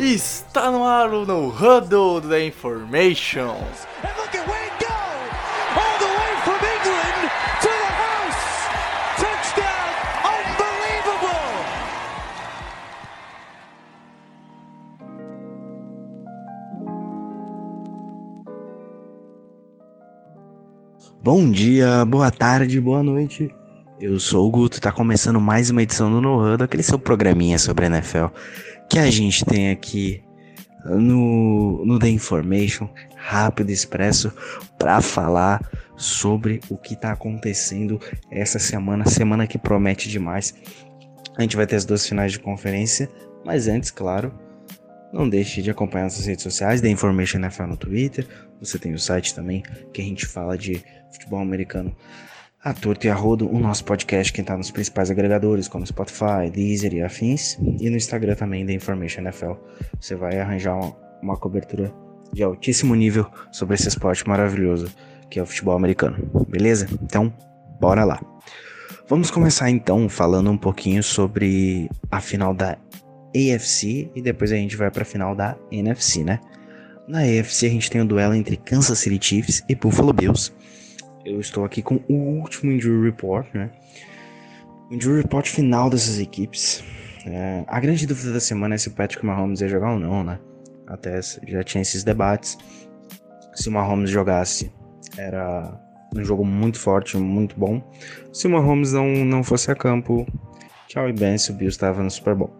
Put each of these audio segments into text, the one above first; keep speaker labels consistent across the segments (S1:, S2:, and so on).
S1: Está no ar o no Huddle da Information.
S2: And look at Wayne go! All the way from England to the house! Touchdown! Unbelievable!
S3: Bom dia, boa tarde, boa noite. Eu sou o Guto, tá começando mais uma edição do No Huddle, aquele seu programinha sobre a NFL que a gente tem aqui no, no The Information, rápido expresso, para falar sobre o que tá acontecendo essa semana, semana que promete demais. A gente vai ter as duas finais de conferência, mas antes, claro, não deixe de acompanhar nossas redes sociais, The Information NFL no Twitter. Você tem o site também que a gente fala de futebol americano a torto e a rodo, o nosso podcast que está nos principais agregadores como Spotify, Deezer e afins, e no Instagram também da Information NFL. Você vai arranjar uma, uma cobertura de altíssimo nível sobre esse esporte maravilhoso que é o futebol americano, beleza? Então, bora lá. Vamos começar então falando um pouquinho sobre a final da AFC e depois a gente vai para a final da NFC, né? Na AFC a gente tem o duelo entre Kansas City Chiefs e Buffalo Bills eu estou aqui com o último Injury Report, né? O Injury Report final dessas equipes. É, a grande dúvida da semana é se o Patrick Mahomes ia jogar ou não, né? Até já tinha esses debates. Se o Mahomes jogasse, era um jogo muito forte, muito bom. Se o Mahomes não, não fosse a campo, tchau e bem, se o Bills estava no Super Bowl.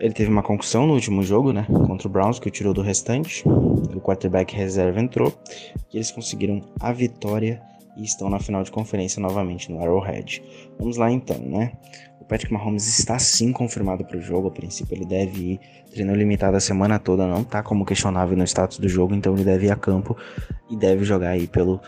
S3: Ele teve uma concussão no último jogo, né? Contra o Browns, que o tirou do restante. O quarterback reserva entrou. E eles conseguiram a vitória e estão na final de conferência novamente no Arrowhead. Vamos lá então, né? O Patrick Mahomes está sim confirmado para o jogo. A princípio ele deve ir. Treinou limitado a semana toda, não tá como questionável no status do jogo, então ele deve ir a campo e deve jogar aí pelo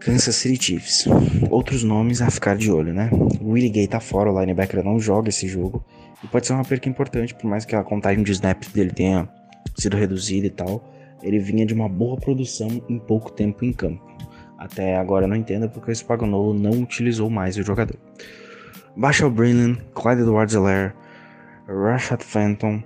S3: Kansas City Chiefs. Outros nomes a ficar de olho, né? O Willie Gay tá fora, o linebacker não joga esse jogo. E pode ser uma perca importante, por mais que a contagem de snaps dele tenha sido reduzida e tal. Ele vinha de uma boa produção em pouco tempo em campo. Até agora não entendo porque o Spagnolo não utilizou mais o jogador. Baixa Brilliant, Clyde Edwards-Helaire, Rashad Fenton,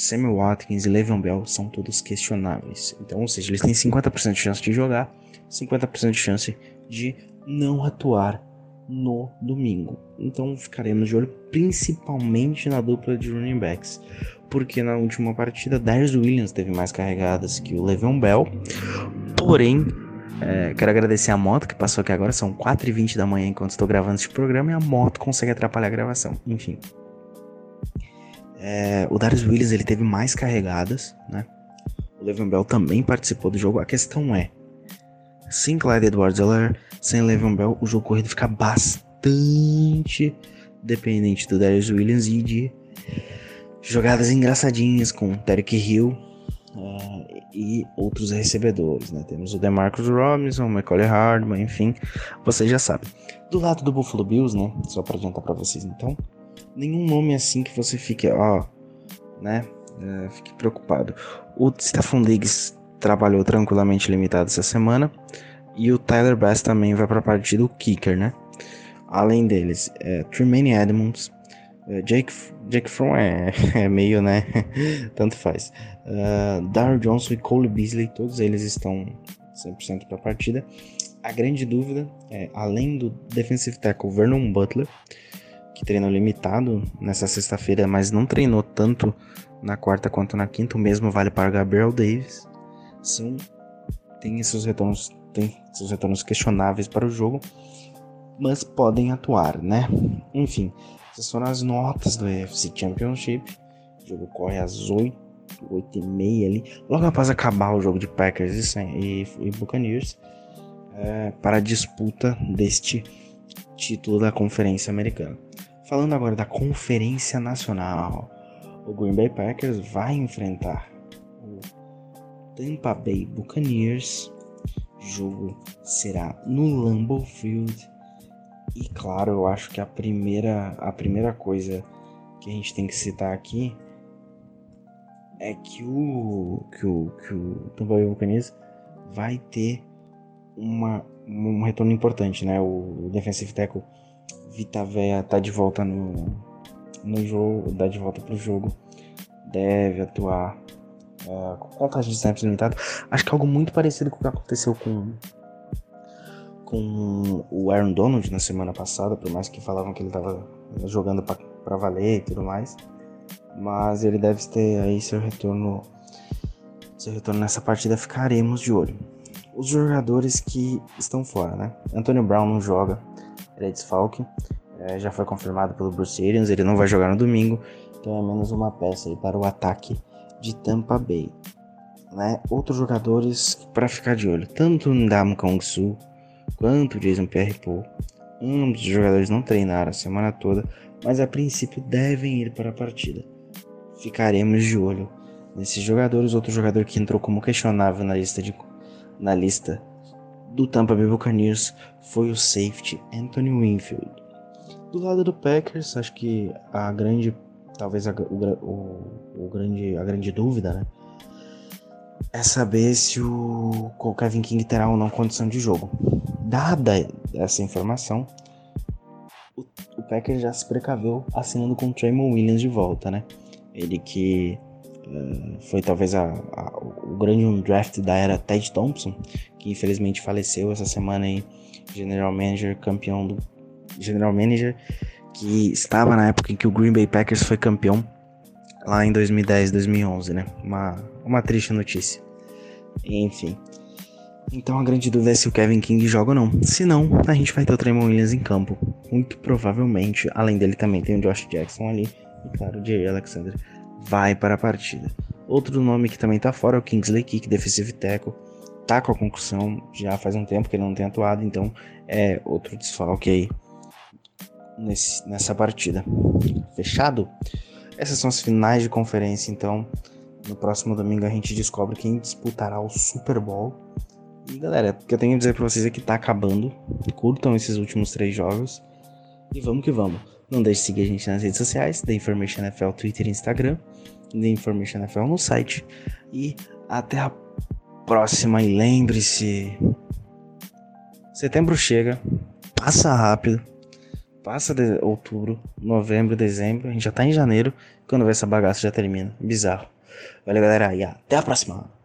S3: Sammy Watkins e Le'Veon Bell são todos questionáveis. Então, ou seja, eles têm 50% de chance de jogar, 50% de chance de não atuar no domingo. Então ficaremos de olho principalmente na dupla de running backs, porque na última partida Darius Williams teve mais carregadas que o Le'Veon Bell. Porém, é, quero agradecer a moto que passou aqui agora, são 4h20 da manhã enquanto estou gravando este programa e a moto consegue atrapalhar a gravação. Enfim. É, o Darius Williams ele teve mais carregadas, né? O Le'Veon Bell também participou do jogo. A questão é, sem Clyde Edwards-Helaire, sem Le'Veon Bell, o jogo corrido fica bastante dependente do Darius Williams e de jogadas engraçadinhas com Derek Hill uh, e outros recebedores, né? Temos o DeMarcus Robinson, o Macaulay Hardman, enfim, vocês já sabem. Do lado do Buffalo Bills, né? Só para adiantar para vocês, então, nenhum nome assim que você fique, ó, né? Uh, fique preocupado. O Stephon Diggs trabalhou tranquilamente limitado essa semana. E o Tyler Bass também vai para a parte do kicker, né? Além deles, é, Tremaine Edmonds, é, Jake, Jake Fromm é, é meio, né? Tanto faz. Uh, Darryl Johnson e Cole Beasley, todos eles estão 100% para a partida. A grande dúvida é, além do defensive tackle Vernon Butler, que treinou limitado nessa sexta-feira, mas não treinou tanto na quarta quanto na quinta, o mesmo vale para Gabriel Davis são tem seus retornos tem retornos questionáveis para o jogo, mas podem atuar, né? Enfim, essas foram as notas do AFC Championship. O jogo corre às 8, 8 e meia ali, logo após acabar o jogo de Packers e, e, e Buccaneers, é, para a disputa deste título da Conferência Americana. Falando agora da Conferência Nacional, o Green Bay Packers vai enfrentar Tampa Bay Buccaneers. O jogo será no Lambeau Field. E claro, eu acho que a primeira, a primeira coisa que a gente tem que citar aqui é que o que o, que o Tampa Bay Buccaneers vai ter uma, um retorno importante, né? O defensive tackle Vita Vea tá de volta no, no jogo, dá de volta pro jogo deve atuar uh, com contagem de snaps limitado. Acho que é algo muito parecido com o que aconteceu com com o Aaron Donald na semana passada, por mais que falavam que ele estava jogando para valer e tudo mais. Mas ele deve ter aí seu retorno seu retorno nessa partida, ficaremos de olho. Os jogadores que estão fora, né? Antonio Brown não joga, ele é desfalque, é, já foi confirmado pelo Bruce Arians, ele não vai jogar no domingo, então é menos uma peça para o ataque de Tampa Bay. Né? Outros jogadores para ficar de olho, tanto Ndam Kong Su quanto o Jason Pierre-Paul, ambos os jogadores não treinaram a semana toda, mas a princípio devem ir para a partida. Ficaremos de olho nesses jogadores. Outro jogador que entrou como questionável na lista, de, na lista do Tampa Bay Buccaneers foi o safety Anthony Winfield. Do lado do Packers, acho que a grande, talvez a, o, o, o, grande, a grande dúvida, né, é saber se o, Kevin King terá ou não condição de jogo. Dada essa informação, o, o Packers já se precaveu assinando com o Tremon Williams de volta, né? Ele que foi talvez a, a, o grande draft da era Ted Thompson, que infelizmente faleceu essa semana aí, General Manager, campeão do General Manager, que estava na época em que o Green Bay Packers foi campeão, lá em 2010, 2011, né? Uma, uma triste notícia. Enfim. Então a grande dúvida é se o Kevin King joga ou não. Se não, a gente vai ter o Tremon Williams em campo. Muito provavelmente, além dele também tem o Josh Jackson ali. E claro, o Jerry Alexander vai para a partida. Outro nome que também tá fora é o Kingsley Kick, defensive tackle. Tá com a concussão, já faz um tempo que ele não tem atuado, então é outro desfalque aí nesse, nessa partida. Fechado? Essas são as finais de conferência, então no próximo domingo a gente descobre quem disputará o Super Bowl. E galera, o que eu tenho a dizer pra vocês é que tá acabando. Curtam esses últimos três jogos. E vamos que vamos. Não deixe de seguir a gente nas redes sociais, The Information NFL, Twitter e Instagram. The Information NFL no site. E até a próxima. E lembre-se: setembro chega, passa rápido. Passa de outubro, novembro, dezembro. A gente já tá em janeiro. Quando vai essa bagaça já termina. Bizarro. Valeu, galera. E até a próxima.